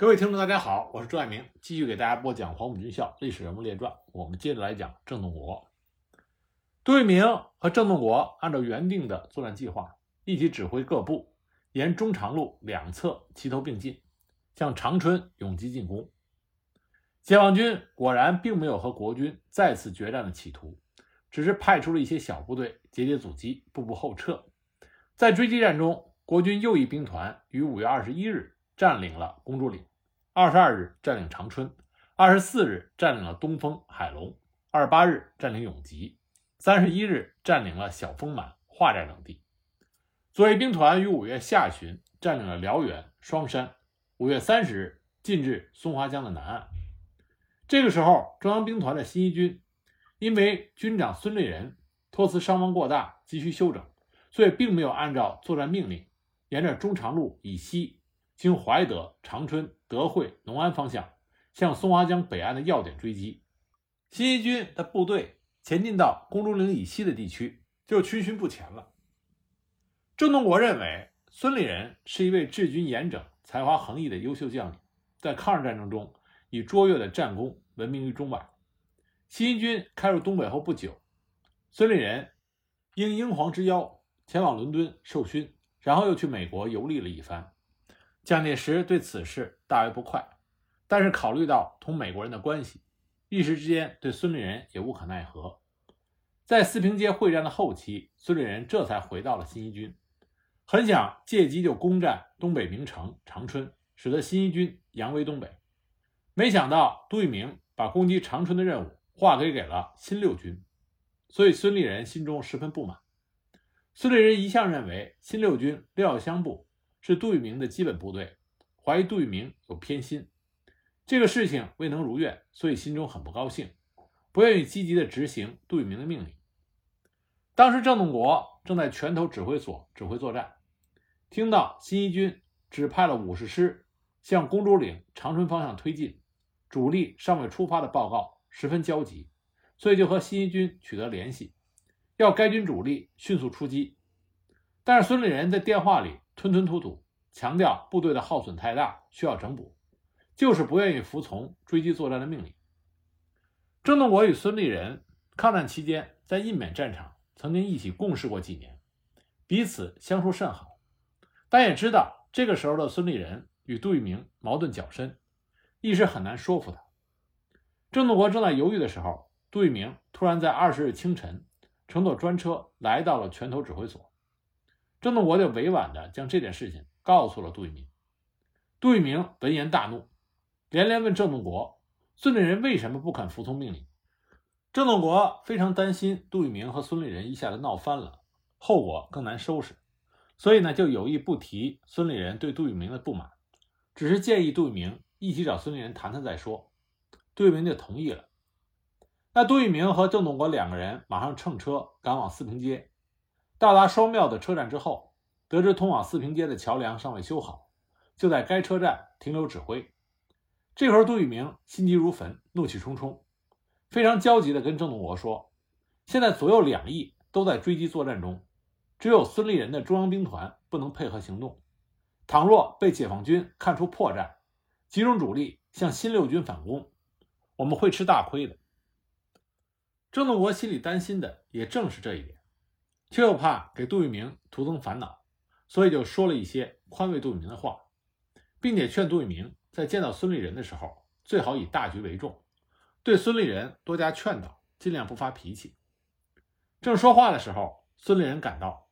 各位听众，大家好，我是朱爱明，继续给大家播讲《黄埔军校历史人物列传》。我们接着来讲郑洞国。杜聿明和郑洞国按照原定的作战计划，一起指挥各部沿中长路两侧齐头并进，向长春永击进攻。解放军果然并没有和国军再次决战的企图，只是派出了一些小部队节节阻击，步步后撤。在追击战中，国军右翼兵团于五月二十一日占领了公主岭，二十二日占领长春，二十四日占领了东风、海龙，二十八日占领永吉，三十一日占领了小丰满、华寨等地。左翼兵团于五月下旬占领了辽源、双山，五月三十日进至松花江的南岸。这个时候，中央兵团的新一军因为军长孙立人托辞伤亡过大，急需休整，所以并没有按照作战命令，沿着中长路以西，经怀德、长春、德惠、农安方向，向松花江北岸的要点追击。新一军的部队前进到公主岭以西的地区，就逡巡不前了。郑洞国认为，孙立人是一位治军严整、才华横溢的优秀将领，在抗日战争中。以卓越的战功闻名于中外。新一军开入东北后不久，孙立人应英皇之邀前往伦敦受勋，然后又去美国游历了一番。蒋介石对此事大为不快，但是考虑到同美国人的关系，一时之间对孙立人也无可奈何。在四平街会战的后期，孙立人这才回到了新一军，很想借机就攻占东北名城长春，使得新一军扬威东北。没想到杜聿明把攻击长春的任务划给给了新六军，所以孙立人心中十分不满。孙立人一向认为新六军六要乡部是杜聿明的基本部队，怀疑杜聿明有偏心，这个事情未能如愿，所以心中很不高兴，不愿意积极的执行杜聿明的命令。当时郑洞国正在拳头指挥所指挥作战，听到新一军指派了五十师向公主岭、长春方向推进。主力尚未出发的报告十分焦急，所以就和新一军取得联系，要该军主力迅速出击。但是孙立人在电话里吞吞吐吐，强调部队的耗损太大，需要整补，就是不愿意服从追击作战的命令。郑洞国与孙立人抗战期间在印缅战场曾经一起共事过几年，彼此相处甚好，但也知道这个时候的孙立人与杜聿明矛盾较深。一时很难说服他。郑洞国正在犹豫的时候，杜聿明突然在二十日清晨乘坐专车来到了拳头指挥所。郑洞国就委婉地将这件事情告诉了杜聿明。杜聿明闻言大怒，连连问郑洞国：“孙立人为什么不肯服从命令？”郑洞国非常担心杜聿明和孙立人一下子闹翻了，后果更难收拾，所以呢，就有意不提孙立人对杜聿明的不满，只是建议杜聿明。一起找孙立人谈谈再说，杜聿明就同意了。那杜聿明和郑洞国两个人马上乘车赶往四平街。到达双庙的车站之后，得知通往四平街的桥梁尚未修好，就在该车站停留指挥。这会儿，杜聿明心急如焚，怒气冲冲，非常焦急地跟郑洞国说：“现在左右两翼都在追击作战中，只有孙立人的中央兵团不能配合行动。倘若被解放军看出破绽，集中主力向新六军反攻，我们会吃大亏的。郑洞国心里担心的也正是这一点，却又怕给杜聿明徒增烦恼，所以就说了一些宽慰杜聿明的话，并且劝杜聿明在见到孙立人的时候，最好以大局为重，对孙立人多加劝导，尽量不发脾气。正说话的时候，孙立人赶到，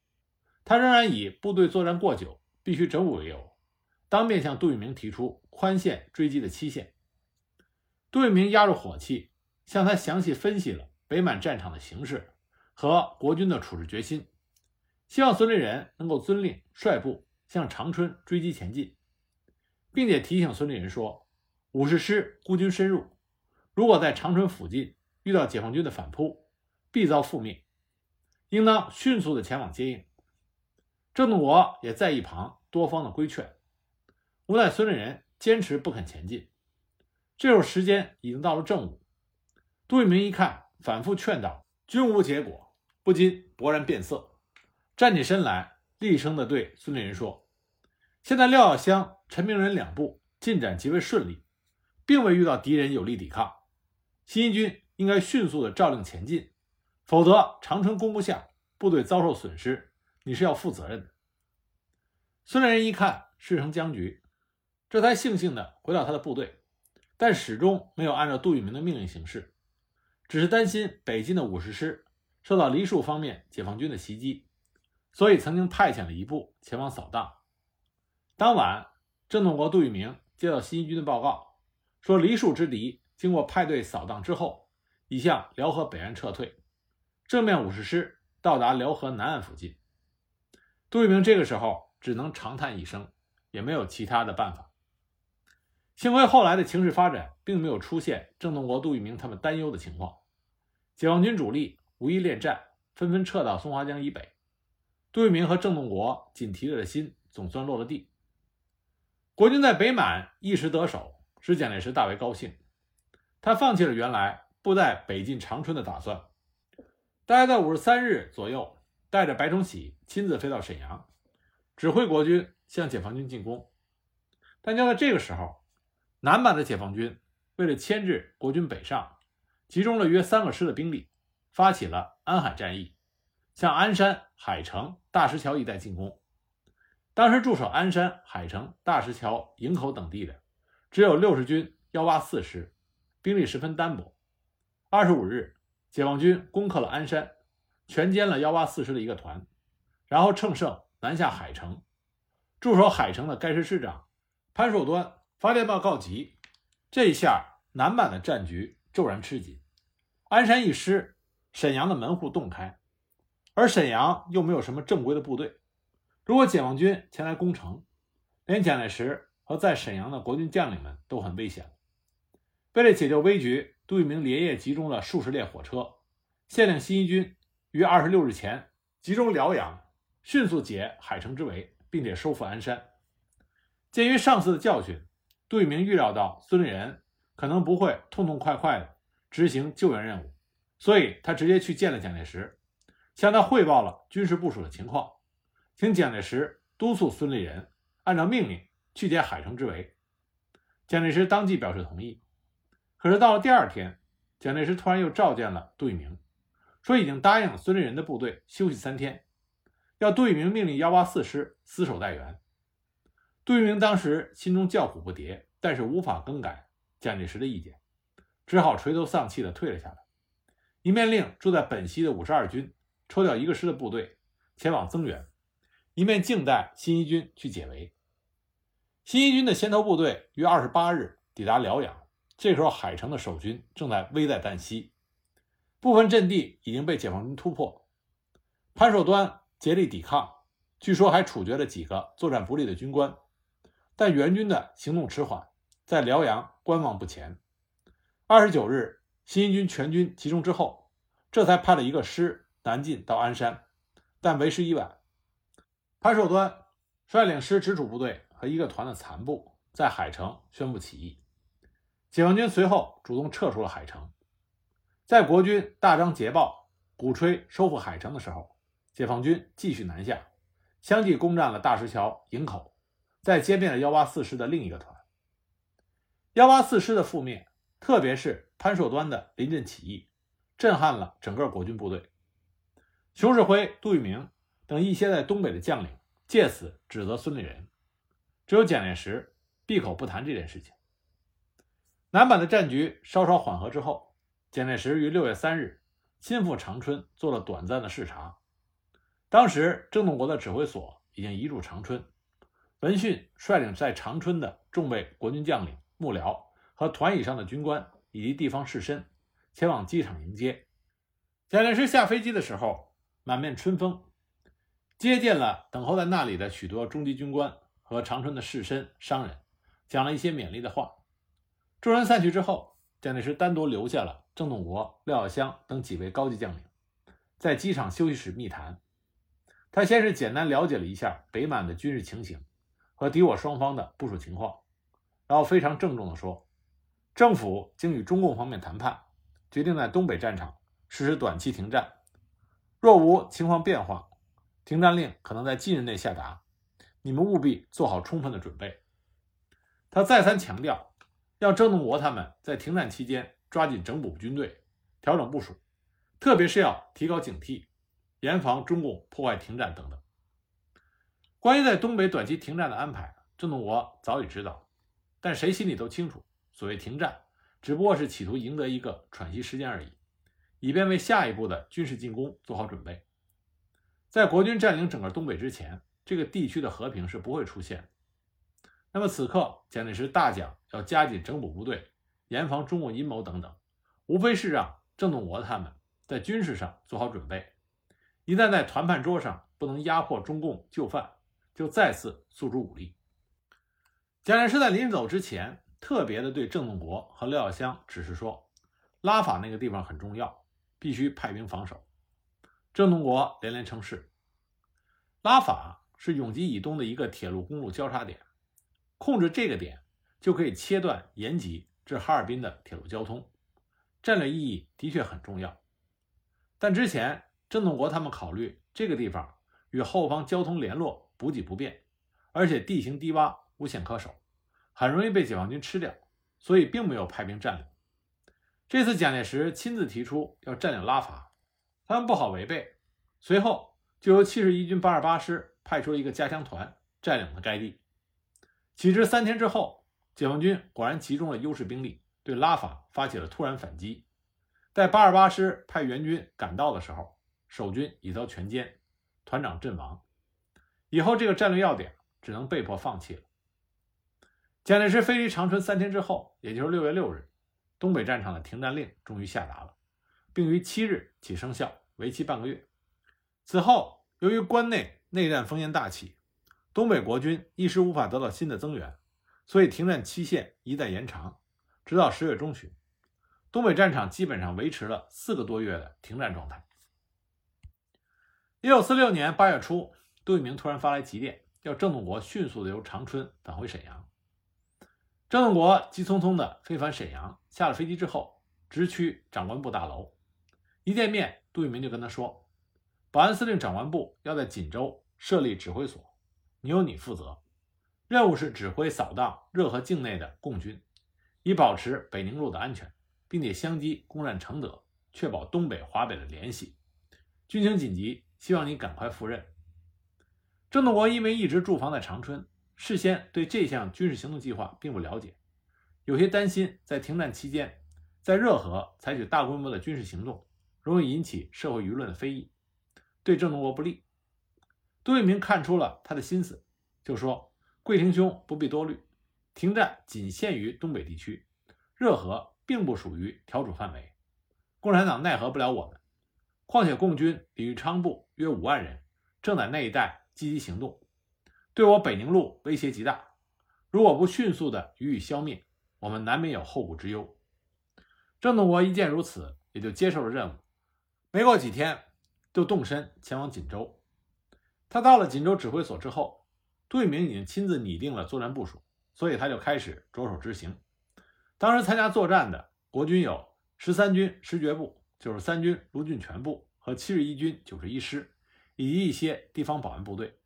他仍然以部队作战过久，必须整补为由。当面向杜聿明提出宽限追击的期限，杜聿明压住火气，向他详细分析了北满战场的形势和国军的处置决心，希望孙立人能够遵令率部向长春追击前进，并且提醒孙立人说，五十师孤军深入，如果在长春附近遇到解放军的反扑，必遭覆灭，应当迅速的前往接应。郑洞国也在一旁多方的规劝。无奈孙立人坚持不肯前进，这时候时间已经到了正午。杜聿明一看，反复劝导均无结果，不禁勃然变色，站起身来，厉声地对孙立人说：“现在廖耀湘、陈明仁两部进展极为顺利，并未遇到敌人有力抵抗，新一军应该迅速的诏令前进，否则长春攻不下，部队遭受损失，你是要负责任的。孙立人一看事成僵局，这才悻悻地回到他的部队，但始终没有按照杜聿明的命令行事，只是担心北进的五十师受到梨树方面解放军的袭击，所以曾经派遣了一部前往扫荡。当晚，郑洞国、杜聿明接到新一军的报告，说梨树之敌经过派队扫荡之后，已向辽河北岸撤退，正面五十师到达辽河南岸附近。杜聿明这个时候。只能长叹一声，也没有其他的办法。幸亏后来的情势发展，并没有出现郑洞国、杜聿明他们担忧的情况。解放军主力无一恋战，纷纷撤到松花江以北。杜聿明和郑洞国紧提着的心总算落了地。国军在北满一时得手，使蒋介石大为高兴。他放弃了原来不在北进长春的打算，大概在五十三日左右，带着白崇禧亲自飞到沈阳。指挥国军向解放军进攻，但就在这个时候，南满的解放军为了牵制国军北上，集中了约三个师的兵力，发起了安海战役，向鞍山、海城、大石桥一带进攻。当时驻守鞍山、海城、大石桥、营口等地的，只有六十军幺八四师，兵力十分单薄。二十五日，解放军攻克了鞍山，全歼了幺八四师的一个团，然后乘胜。南下海城，驻守海城的该师师长潘寿端发电报告急。这一下，南满的战局骤然吃紧。鞍山一失，沈阳的门户洞开，而沈阳又没有什么正规的部队。如果解放军前来攻城，连蒋介石和在沈阳的国军将领们都很危险。为了解救危局，杜聿明连夜集中了数十列火车，限令新一军于二十六日前集中辽阳。迅速解海城之围，并且收复鞍山。鉴于上次的教训，杜聿明预料到孙立人可能不会痛痛快快地执行救援任务，所以他直接去见了蒋介石，向他汇报了军事部署的情况，请蒋介石督促孙立人按照命令去解海城之围。蒋介石当即表示同意。可是到了第二天，蒋介石突然又召见了杜聿明，说已经答应孙立人的部队休息三天。要杜聿明命令幺八四师死守待援。杜聿明当时心中叫苦不迭，但是无法更改蒋介石的意见，只好垂头丧气地退了下来。一面令住在本溪的五十二军抽调一个师的部队前往增援，一面静待新一军去解围。新一军的先头部队于二十八日抵达辽阳，这时候海城的守军正在危在旦夕，部分阵地已经被解放军突破。潘守端。竭力抵抗，据说还处决了几个作战不利的军官，但援军的行动迟缓，在辽阳观望不前。二十九日，新一军全军集中之后，这才派了一个师南进到鞍山，但为时已晚。潘寿端率领师直属部队和一个团的残部在海城宣布起义，解放军随后主动撤出了海城。在国军大张捷报，鼓吹收复海城的时候。解放军继续南下，相继攻占了大石桥、营口，再歼灭了幺八四师的另一个团。幺八四师的覆灭，特别是潘寿端的临阵起义，震撼了整个国军部队。熊式辉、杜聿明等一些在东北的将领借此指责孙立人，只有蒋介石闭口不谈这件事情。南满的战局稍稍缓和之后，蒋介石于六月三日亲赴长春做了短暂的视察。当时，郑洞国的指挥所已经移驻长春，闻讯率领在长春的众位国军将领、幕僚和团以上的军官以及地方士绅前往机场迎接。蒋介石下飞机的时候，满面春风，接见了等候在那里的许多中级军官和长春的士绅、商人，讲了一些勉励的话。众人散去之后，蒋介石单独留下了郑洞国、廖耀湘等几位高级将领，在机场休息室密谈。他先是简单了解了一下北满的军事情形和敌我双方的部署情况，然后非常郑重地说：“政府经与中共方面谈判，决定在东北战场实施短期停战。若无情况变化，停战令可能在近日内下达。你们务必做好充分的准备。”他再三强调，要郑洞国他们在停战期间抓紧整补军队，调整部署，特别是要提高警惕，严防中共破坏停战等等。关于在东北短期停战的安排，郑洞国早已知道，但谁心里都清楚，所谓停战，只不过是企图赢得一个喘息时间而已，以便为下一步的军事进攻做好准备。在国军占领整个东北之前，这个地区的和平是不会出现。那么此刻蒋介石大讲要加紧整补部队，严防中共阴谋等等，无非是让郑洞国他们在军事上做好准备，一旦在谈判桌上不能压迫中共就范，就再次诉诸武力。蒋介石在临走之前，特别的对郑洞国和廖耀湘指示说，拉法那个地方很重要，必须派兵防守。郑洞国连连称是。拉法是永吉以东的一个铁路公路交叉点。控制这个点，就可以切断延吉至哈尔滨的铁路交通，战略意义的确很重要。但之前郑洞国他们考虑这个地方与后方交通联络、补给不便，而且地形低洼、无险可守，很容易被解放军吃掉，所以并没有派兵占领。这次蒋介石亲自提出要占领拉法，他们不好违背，随后就由七十一军八十八师派出一个加强团占领了该地。岂知三天之后，解放军果然集中了优势兵力，对拉法发起了突然反击。待八十八师派援军赶到的时候，守军已遭全歼，团长阵亡。以后这个战略要点只能被迫放弃了。蒋介石飞离长春三天之后，也就是六月六日，东北战场的停战令终于下达了，并于七日起生效，为期半个月。此后，由于关内内战烽烟大起。东北国军一时无法得到新的增援，所以停战期限一再延长，直到十月中旬，东北战场基本上维持了四个多月的停战状态。一九四六年八月初，杜聿明突然发来急电，要郑洞国迅速的由长春返回沈阳。郑洞国急匆匆的飞返沈阳，下了飞机之后，直趋长官部大楼。一见面，杜聿明就跟他说：“保安司令长官部要在锦州设立指挥所。”你由你负责，任务是指挥扫荡热河境内的共军，以保持北宁路的安全，并且相机攻占承德，确保东北、华北的联系。军情紧急，希望你赶快赴任。郑洞国因为一直驻防在长春，事先对这项军事行动计划并不了解，有些担心在停战期间，在热河采取大规模的军事行动，容易引起社会舆论的非议，对郑洞国不利。杜聿明看出了他的心思，就说：“桂廷兄不必多虑，停战仅限于东北地区，热河并不属于调处范围，共产党奈何不了我们。况且共军李玉昌部约五万人，正在那一带积极行动，对我北宁路威胁极大。如果不迅速的予以消灭，我们难免有后顾之忧。”郑洞国一见如此，也就接受了任务。没过几天，就动身前往锦州。他到了锦州指挥所之后，杜聿明已经亲自拟定了作战部署，所以他就开始着手执行。当时参加作战的国军有十三军师觉部、九十三军卢俊全部和七十一军九十一师，以及一些地方保安部队。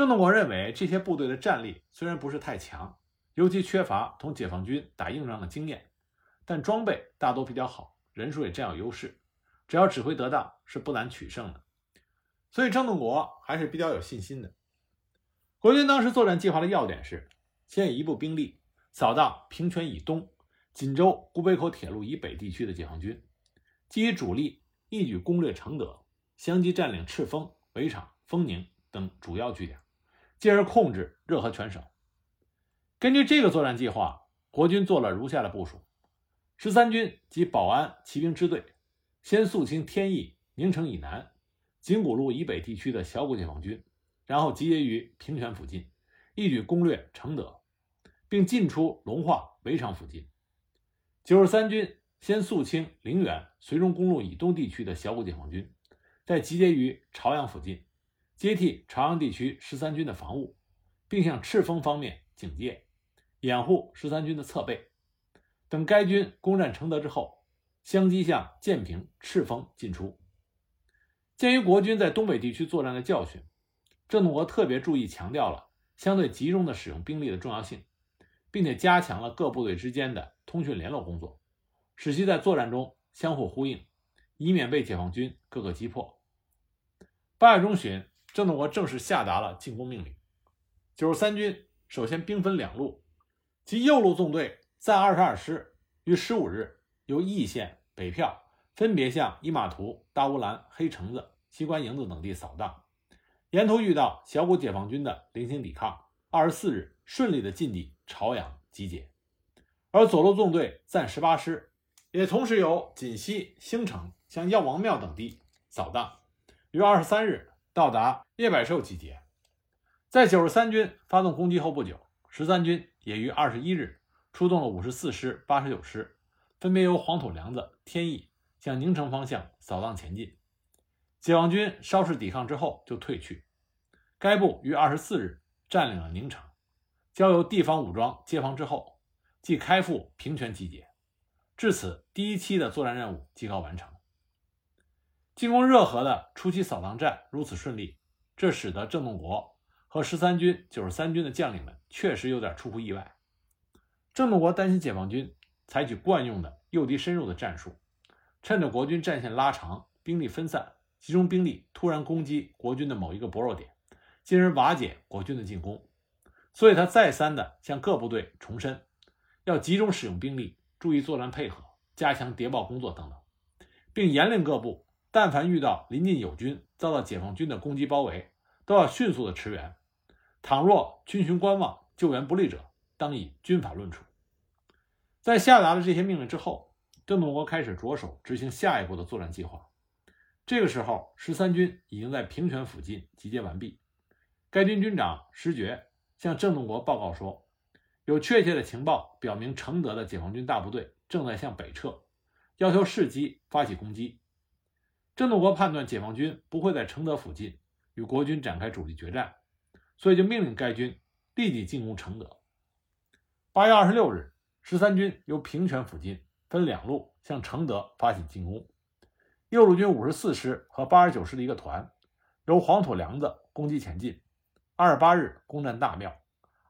郑洞国认为这些部队的战力虽然不是太强，尤其缺乏同解放军打硬仗的经验，但装备大多比较好，人数也占有优势，只要指挥得当，是不难取胜的。所以郑洞国还是比较有信心的。国军当时作战计划的要点是：先以一部兵力扫荡平泉以东、锦州古北口铁路以北地区的解放军，基于主力一举攻略承德，相继占领赤峰、围场、丰宁等主要据点，进而控制热河全省。根据这个作战计划，国军做了如下的部署：十三军及保安骑兵支队，先肃清天翼、宁城以南。锦谷路以北地区的小股解放军，然后集结于平泉附近，一举攻略承德，并进出隆化、围场附近。九十三军先肃清陵园、绥中公路以东地区的小股解放军，再集结于朝阳附近，接替朝阳地区十三军的防务，并向赤峰方面警戒，掩护十三军的侧背。等该军攻占承德之后，相继向建平、赤峰进出。鉴于国军在东北地区作战的教训，郑洞国特别注意强调了相对集中的使用兵力的重要性，并且加强了各部队之间的通讯联络工作，使其在作战中相互呼应，以免被解放军各个击破。八月中旬，郑洞国正式下达了进攻命令。九十三军首先兵分两路，其右路纵队暂二十二师于十五日由义县、北票分别向伊玛图、大乌兰、黑城子、西关营子等地扫荡，沿途遇到小股解放军的零星抵抗。二十四日顺利的进抵朝阳集结，而左路纵队暂十八师也同时由锦西、兴城向药王庙等地扫荡，于二十三日到达叶百寿集结。在九十三军发动攻击后不久，十三军也于二十一日出动了五十四师、八十九师，分别由黄土梁子、天意向宁城方向扫荡前进。解放军稍事抵抗之后就退去。该部于二十四日。占领了宁城，交由地方武装接防之后，即开赴平泉集结。至此，第一期的作战任务即告完成。进攻热河的初期扫荡战如此顺利，这使得郑洞国和十三军、九十三军的将领们确实有点出乎意外。郑洞国担心解放军采取惯用的诱敌深入的战术，趁着国军战线拉长、兵力分散，集中兵力突然攻击国军的某一个薄弱点。进而瓦解国军的进攻，所以他再三的向各部队重申，要集中使用兵力，注意作战配合，加强谍报工作等等，并严令各部，但凡遇到临近友军遭到解放军的攻击包围，都要迅速的驰援。倘若军情观望，救援不利者，当以军法论处。在下达了这些命令之后，郑洞国开始着手执行下一步的作战计划。这个时候，十三军已经在平泉附近集结完毕。该军军长石觉向郑洞国报告说，有确切的情报表明，承德的解放军大部队正在向北撤，要求伺机发起攻击。郑洞国判断解放军不会在承德附近与国军展开主力决战，所以就命令该军立即进攻承德。八月二十六日，十三军由平泉附近分两路向承德发起进攻，右路军五十四师和八十九师的一个团由黄土梁子攻击前进。二十八日攻占大庙，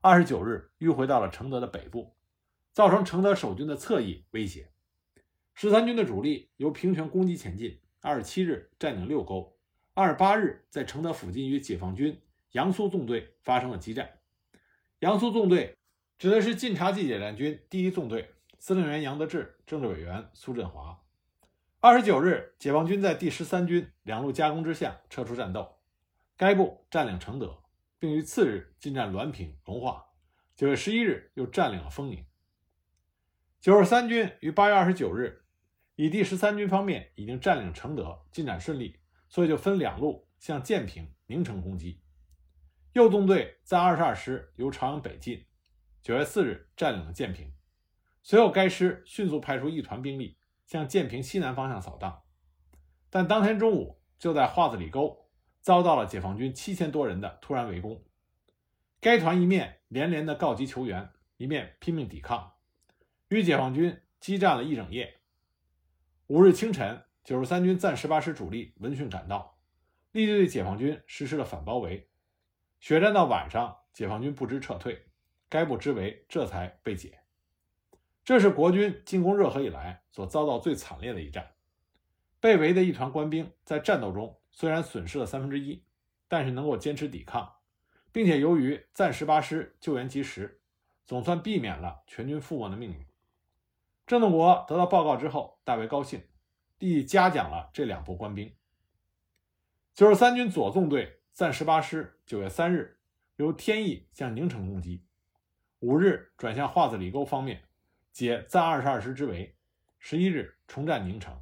二十九日迂回到了承德的北部，造成承德守军的侧翼威胁。十三军的主力由平泉攻击前进，二十七日占领六沟，二十八日在承德附近与解放军杨苏纵队发生了激战。杨苏纵队指的是晋察冀野战军第一纵队，司令员杨得志，政治委员苏振华。二十九日，解放军在第十三军两路夹攻之下撤出战斗，该部占领承德。并于次日进占滦平、隆化，九月十一日又占领了丰宁。九十三军于八月二十九日，以第十三军方面已经占领承德，进展顺利，所以就分两路向建平、宁城攻击。右纵队在二十二师由朝阳北进，九月四日占领了建平。随后，该师迅速派出一团兵力向建平西南方向扫荡，但当天中午就在画子里沟。遭到了解放军七千多人的突然围攻，该团一面连连的告急求援，一面拼命抵抗，与解放军激战了一整夜。五日清晨，九十三军暂十八师主力闻讯赶到，立即对解放军实施了反包围。血战到晚上，解放军不知撤退，该部之围这才被解。这是国军进攻热河以来所遭到最惨烈的一战。被围的一团官兵在战斗中。虽然损失了三分之一，但是能够坚持抵抗，并且由于暂十八师救援及时，总算避免了全军覆没的命运。郑洞国得到报告之后大为高兴，立即嘉奖了这两部官兵。九十三军左纵队暂十八师九月三日由天意向宁城攻击，五日转向画子里沟方面解暂二十二师之围，十一日重占宁城。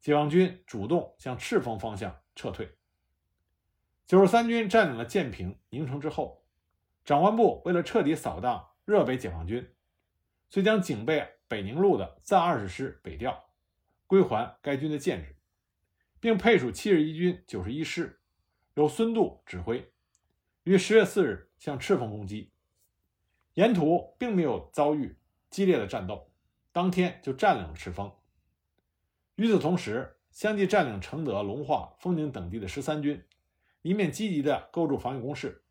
解放军主动向赤峰方向。撤退。九十三军占领了建平、宁城之后，长官部为了彻底扫荡热北解放军，遂将警备北宁路的暂二十师北调，归还该军的建制，并配属七十一军九十一师，由孙渡指挥，于十月四日向赤峰攻击。沿途并没有遭遇激烈的战斗，当天就占领了赤峰。与此同时，相继占领承德、龙化、丰宁等地的十三军，一面积极地构筑防御工事，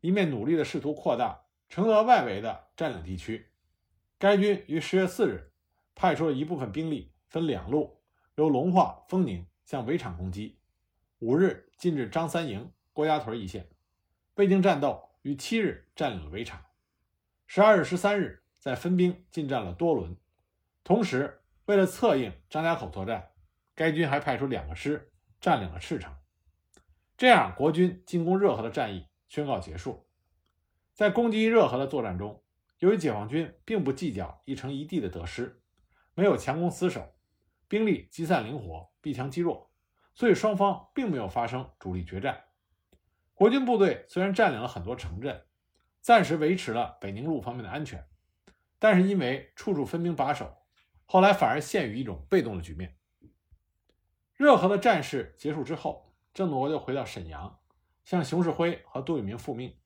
一面努力地试图扩大承德外围的占领地区，该军于十月四日派出了一部分兵力，分两路由龙化、丰宁向围场攻击。五日进至张三营、郭家屯一线，未经战斗，于七日占领了围场。十二日、十三日再分兵进占了多伦。同时，为了策应张家口作战，该军还派出两个师占领了赤城。这样，国军进攻热河的战役宣告结束。在攻击热河的作战中，由于解放军并不计较一城一地的得失，没有强攻死守，兵力集散灵活，避强击弱。所以双方并没有发生主力决战。国军部队虽然占领了很多城镇，暂时维持了北宁路方面的安全，但是因为处处分兵把守，后来反而陷于一种被动的局面。热河的战事结束之后，郑洞国就回到沈阳，向熊式辉和杜聿明复命。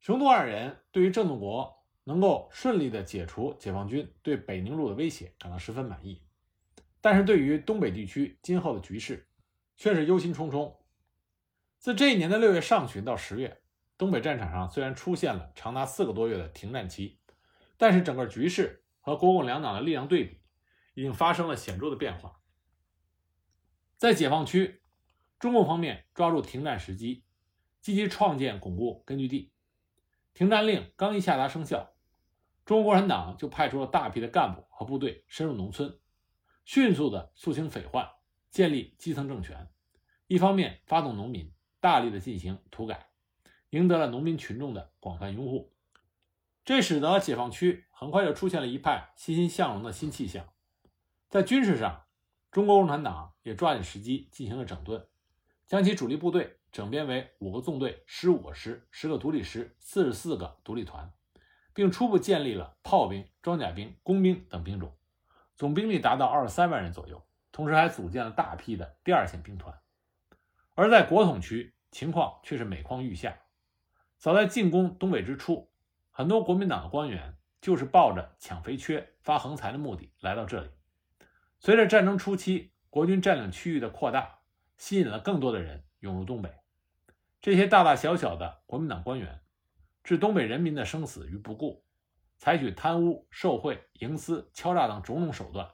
熊杜二人对于郑洞国能够顺利的解除解放军对北宁路的威胁感到十分满意，但是对于东北地区今后的局势，却是忧心忡忡。自这一年的六月上旬到十月，东北战场上虽然出现了长达四个多月的停战期，但是整个局势和国共两党的力量对比已经发生了显著的变化。在解放区，中共方面抓住停战时机，积极创建巩固根据地。停战令刚一下达生效，中国共产党就派出了大批的干部和部队深入农村，迅速的肃清匪患。建立基层政权，一方面发动农民大力的进行土改，赢得了农民群众的广泛拥护，这使得解放区很快就出现了一派欣欣向荣的新气象。在军事上，中国共产党也抓紧时机进行了整顿，将其主力部队整编为五个纵队、十五个师、十个独立师、四十四个独立团，并初步建立了炮兵、装甲兵、工兵等兵种，总兵力达到二十三万人左右。同时还组建了大批的第二线兵团，而在国统区情况却是每况愈下。早在进攻东北之初，很多国民党的官员就是抱着抢肥缺、发横财的目的来到这里。随着战争初期国军占领区域的扩大，吸引了更多的人涌入东北。这些大大小小的国民党官员置东北人民的生死于不顾，采取贪污、受贿、营私、敲诈等种种手段。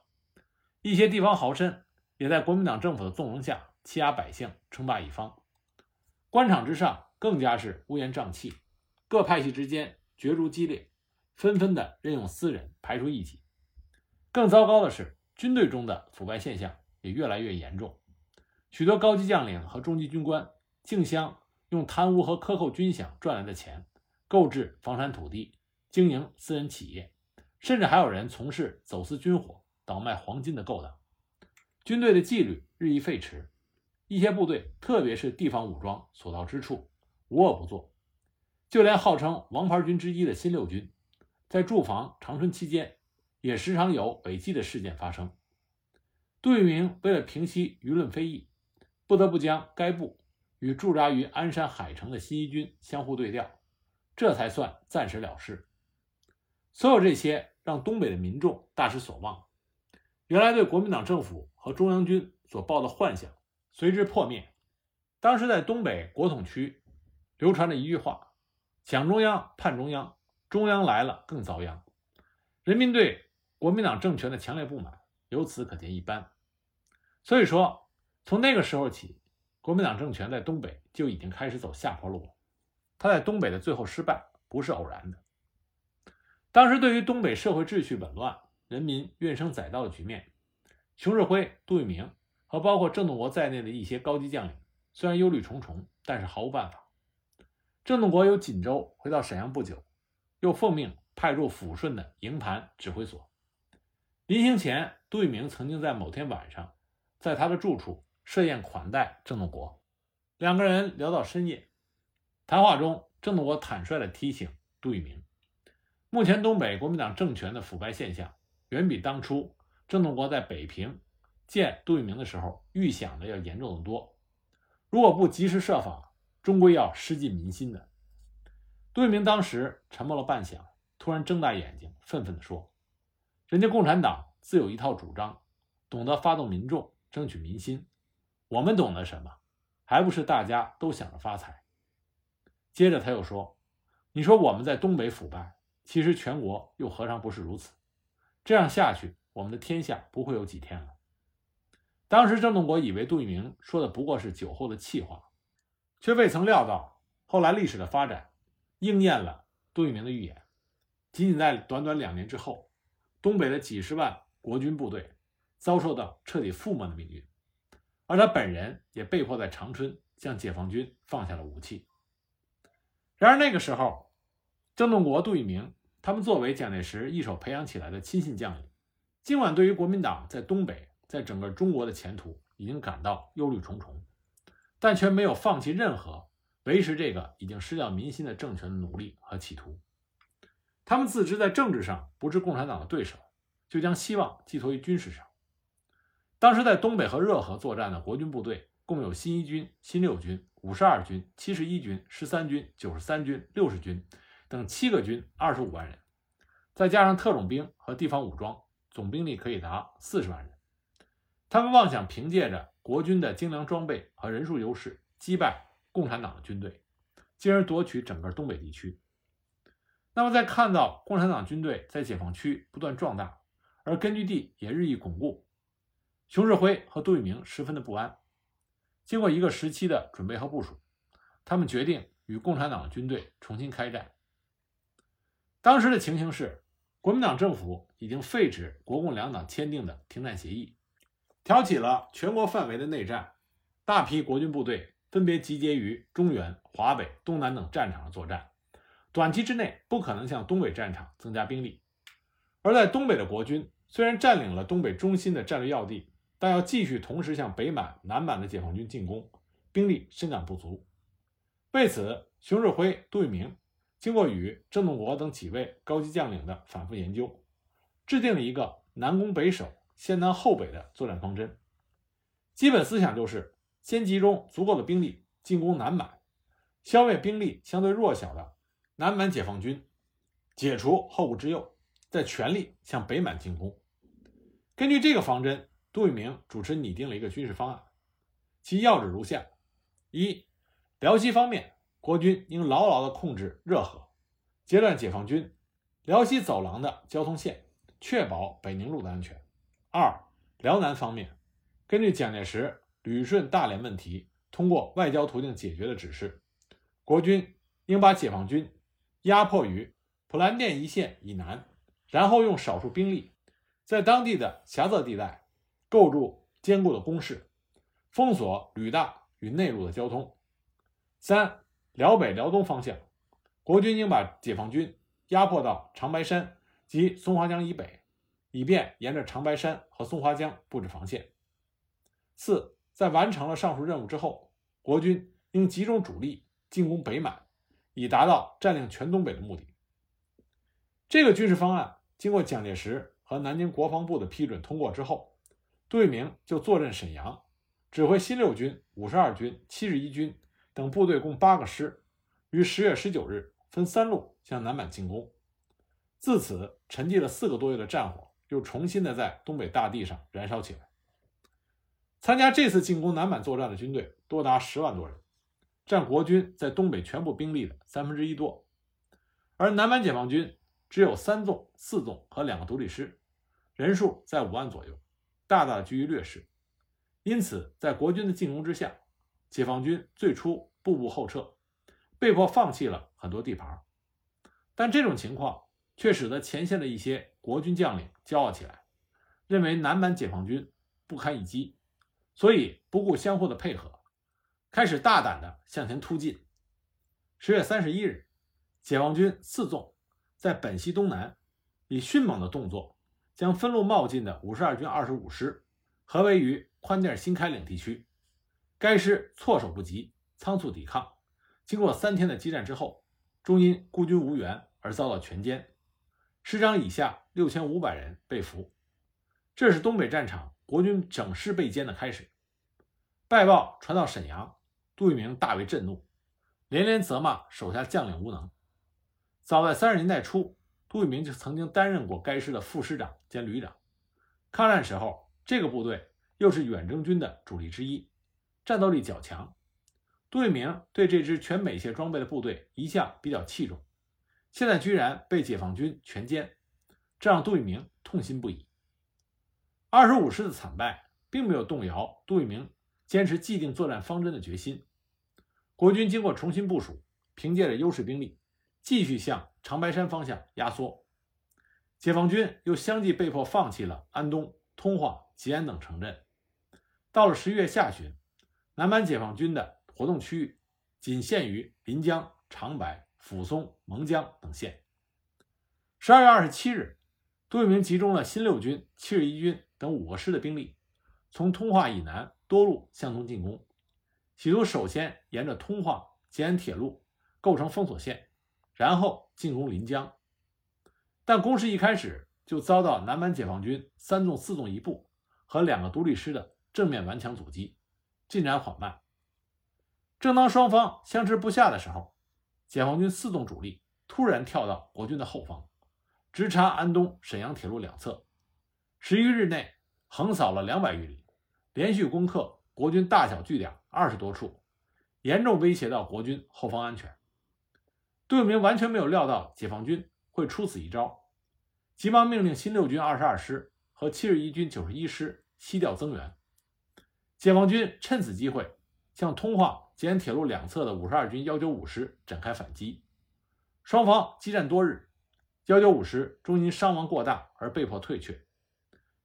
一些地方豪绅也在国民党政府的纵容下欺压百姓，称霸一方。官场之上更加是乌烟瘴气，各派系之间角逐激烈，纷纷的任用私人排除异己。更糟糕的是，军队中的腐败现象也越来越严重。许多高级将领和中级军官竞相用贪污和克扣军饷赚来的钱购置房产土地，经营私人企业，甚至还有人从事走私军火。倒卖黄金的勾当，军队的纪律日益废弛，一些部队，特别是地方武装所到之处，无恶不作。就连号称王牌军之一的新六军，在驻防长春期间，也时常有违纪的事件发生。杜聿明为了平息舆论非议，不得不将该部与驻扎于鞍山海城的新一军相互对调，这才算暂时了事。所有这些让东北的民众大失所望。原来对国民党政府和中央军所抱的幻想随之破灭。当时在东北国统区流传着一句话：“蒋中央，盼中央，中央来了更遭殃。”人民对国民党政权的强烈不满由此可见一斑。所以说，从那个时候起，国民党政权在东北就已经开始走下坡路了。他在东北的最后失败不是偶然的。当时对于东北社会秩序紊乱。人民怨声载道的局面，熊式辉、杜聿明和包括郑洞国在内的一些高级将领，虽然忧虑重重，但是毫无办法。郑洞国由锦州回到沈阳不久，又奉命派入抚顺的营盘指挥所。临行前，杜聿明曾经在某天晚上，在他的住处设宴款待郑洞国，两个人聊到深夜。谈话中，郑洞国坦率地提醒杜聿明，目前东北国民党政权的腐败现象。远比当初郑洞国在北平见杜聿明的时候预想的要严重的多。如果不及时设法，终归要失尽民心的。杜聿明当时沉默了半晌，突然睁大眼睛，愤愤地说：“人家共产党自有一套主张，懂得发动民众，争取民心。我们懂得什么？还不是大家都想着发财。”接着他又说：“你说我们在东北腐败，其实全国又何尝不是如此？”这样下去，我们的天下不会有几天了。当时郑洞国以为杜聿明说的不过是酒后的气话，却未曾料到后来历史的发展应验了杜聿明的预言。仅仅在短短两年之后，东北的几十万国军部队遭受到彻底覆没的命运，而他本人也被迫在长春向解放军放下了武器。然而那个时候，郑洞国、杜聿明他们作为蒋介石一手培养起来的亲信将领，尽管对于国民党在东北、在整个中国的前途已经感到忧虑重重，但却没有放弃任何维持这个已经失掉民心的政权的努力和企图。他们自知在政治上不是共产党的对手，就将希望寄托于军事上。当时在东北和热河作战的国军部队共有新一军、新六军、五十二军、七十一军、十三军、九十三军、六十军等七个军，二十五万人，再加上特种兵和地方武装，总兵力可以达四十万人。他们妄想凭借着国军的精良装备和人数优势击败共产党的军队，进而夺取整个东北地区。那么，在看到共产党军队在解放区不断壮大，而根据地也日益巩固，熊式辉和杜聿明十分的不安。经过一个时期的准备和部署，他们决定与共产党军队重新开战。当时的情形是，国民党政府已经废止国共两党签订的停战协议，挑起了全国范围的内战，大批国军部队分别集结于中原、华北、东南等战场上作战。短期之内不可能向东北战场增加兵力，而在东北的国军虽然占领了东北中心的战略要地，但要继续同时向北满、南满的解放军进攻，兵力深感不足。为此，熊式辉、杜聿明经过与郑洞国等几位高级将领的反复研究，制定了一个南攻北守、先南后北的作战方针。基本思想就是先集中足够的兵力进攻南满，消灭兵力相对弱小的。南满解放军解除后顾之忧，再全力向北满进攻。根据这个方针，杜聿明主持拟定了一个军事方案，其要旨如下：一、辽西方面，国军应牢牢地控制热河，截断解放军辽西走廊的交通线，确保北宁路的安全；二、辽南方面，根据蒋介石旅顺大连问题通过外交途径解决的指示，国军应把解放军。压迫于普兰店一线以南，然后用少数兵力在当地的狭窄地带构筑坚固的工事，封锁旅大与内陆的交通。三辽北、辽东方向，国军应把解放军压迫到长白山及松花江以北，以便沿着长白山和松花江布置防线。四在完成了上述任务之后，国军应集中主力进攻北满。以达到占领全东北的目的。这个军事方案经过蒋介石和南京国防部的批准通过之后，杜聿明就坐镇沈阳，指挥新六军、五十二军、七十一军等部队共八个师，于十月十九日分三路向南满进攻。自此，沉寂了四个多月的战火又重新的在东北大地上燃烧起来。参加这次进攻南满作战的军队多达十万多人。占国军在东北全部兵力的三分之一多，而南满解放军只有三纵、四纵和两个独立师，人数在五万左右，大大居于劣势。因此，在国军的进攻之下，解放军最初步步后撤，被迫放弃了很多地盘。但这种情况却使得前线的一些国军将领骄傲起来，认为南满解放军不堪一击，所以不顾相互的配合。开始大胆地向前突进。十月三十一日，解放军四纵在本溪东南以迅猛的动作，将分路冒进的五十二军二十五师合围于宽甸新开岭地区。该师措手不及，仓促抵抗。经过三天的激战之后，终因孤军无援而遭到全歼，师长以下六千五百人被俘。这是东北战场国军整师被歼的开始。败报传到沈阳。杜聿明大为震怒，连连责骂手下将领无能。早在三十年代初，杜聿明就曾经担任过该师的副师长兼旅长。抗战时候，这个部队又是远征军的主力之一，战斗力较强。杜聿明对这支全美械装备的部队一向比较器重，现在居然被解放军全歼，这让杜聿明痛。心不已。二十五师的惨败并没有动摇杜聿明坚持既定作战方针的决心。国军经过重新部署，凭借着优势兵力，继续向长白山方向压缩。解放军又相继被迫放弃了安东、通化、吉安等城镇。到了十一月下旬，南满解放军的活动区域仅限于临江、长白、抚松、蒙江等县。十二月二十七日，杜聿明集中了新六军、七十一军等五个师的兵力，从通化以南多路向东进攻，企图首先沿着通化吉安铁路构成封锁线，然后进攻临江。但攻势一开始就遭到南满解放军三纵、四纵一部和两个独立师的。正面顽强阻击，进展缓慢。正当双方相持不下的时候，解放军四纵主力突然跳到国军的后方，直插安东、沈阳铁路两侧，十余日内横扫了两百余里，连续攻克国军大小据点二十多处，严重威胁到国军后方安全。杜聿明完全没有料到解放军会出此一招，急忙命令新六军二十二师和七十一军九十一师西调增援。解放军趁此机会，向通化、吉安铁路两侧的五十二军幺九五师展开反击，双方激战多日，幺九五师终因伤亡过大而被迫退却，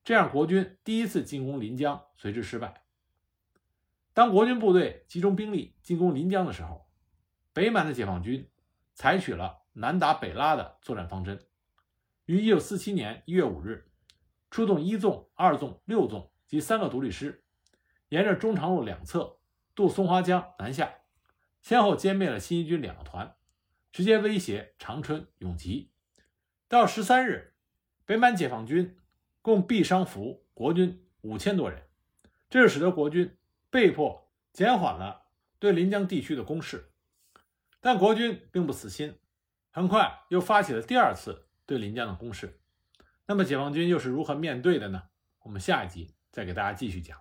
这样国军第一次进攻临江随之失败。当国军部队集中兵力进攻临江的时候，北满的解放军采取了南打北拉的作战方针，于一九四七年一月五日，出动一纵、二纵、六纵及三个独立师。沿着中长路两侧渡松花江南下，先后歼灭了新一军两个团，直接威胁长春、永吉。到十三日，北满解放军共毙伤俘国军五千多人，这就使得国军被迫减缓了对临江地区的攻势。但国军并不死心，很快又发起了第二次对临江的攻势。那么解放军又是如何面对的呢？我们下一集再给大家继续讲。